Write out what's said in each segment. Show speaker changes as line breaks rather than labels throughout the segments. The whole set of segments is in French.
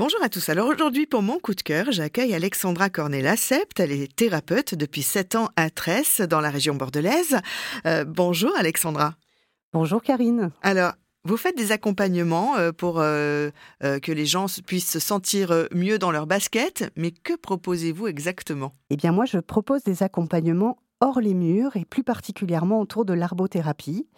Bonjour à tous. Alors aujourd'hui, pour mon coup de cœur, j'accueille Alexandra Cornet-Lacept. Elle est thérapeute depuis 7 ans à Tresse, dans la région bordelaise. Euh, bonjour Alexandra.
Bonjour Karine.
Alors, vous faites des accompagnements euh, pour euh, que les gens puissent se sentir mieux dans leur basket, mais que proposez-vous exactement?
Eh bien moi, je propose des accompagnements hors les murs et plus particulièrement autour de l'arbothérapie.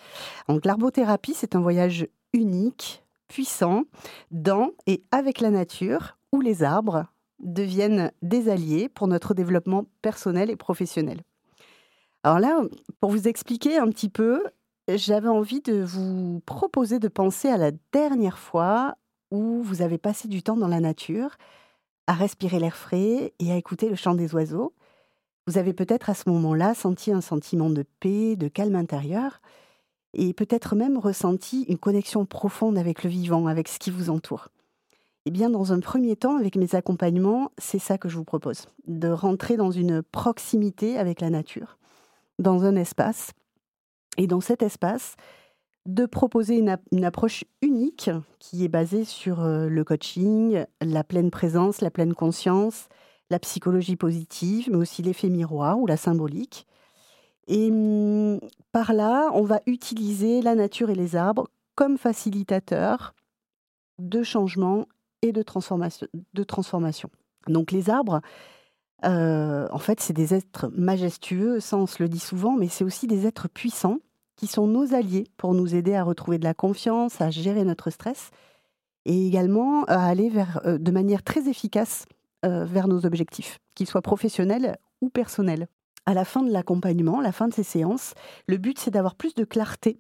Donc l'arbothérapie, c'est un voyage unique puissant dans et avec la nature, où les arbres deviennent des alliés pour notre développement personnel et professionnel. Alors là, pour vous expliquer un petit peu, j'avais envie de vous proposer de penser à la dernière fois où vous avez passé du temps dans la nature, à respirer l'air frais et à écouter le chant des oiseaux. Vous avez peut-être à ce moment-là senti un sentiment de paix, de calme intérieur, et peut-être même ressenti une connexion profonde avec le vivant, avec ce qui vous entoure. Eh bien, dans un premier temps, avec mes accompagnements, c'est ça que je vous propose, de rentrer dans une proximité avec la nature, dans un espace, et dans cet espace, de proposer une, approche unique qui est basée sur euh, le coaching, la pleine présence, la pleine conscience, la psychologie positive, mais aussi l'effet miroir ou la symbolique, et mmh, par là, on va utiliser la nature et les arbres comme facilitateurs de changement et de transformation. Donc les arbres, euh, en fait, c'est des êtres majestueux, ça on se le dit souvent, mais c'est aussi des êtres puissants qui sont nos alliés pour nous aider à retrouver de la confiance, à gérer notre stress et également à aller euh, de manière très efficace euh, vers nos objectifs, qu'ils soient professionnels ou personnels à la fin de l'accompagnement, à la fin de ces séances, le but c'est d'avoir plus de clarté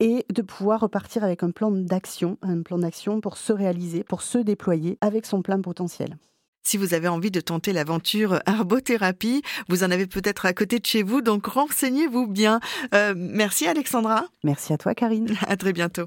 et de pouvoir repartir avec un plan d'action, un plan d'action pour se réaliser, pour se déployer avec son plein potentiel.
Si vous avez envie de tenter l'aventure arbothérapie, vous en avez peut-être à côté de chez vous, donc renseignez-vous bien. Euh, merci Alexandra.
Merci à toi Karine.
À très bientôt.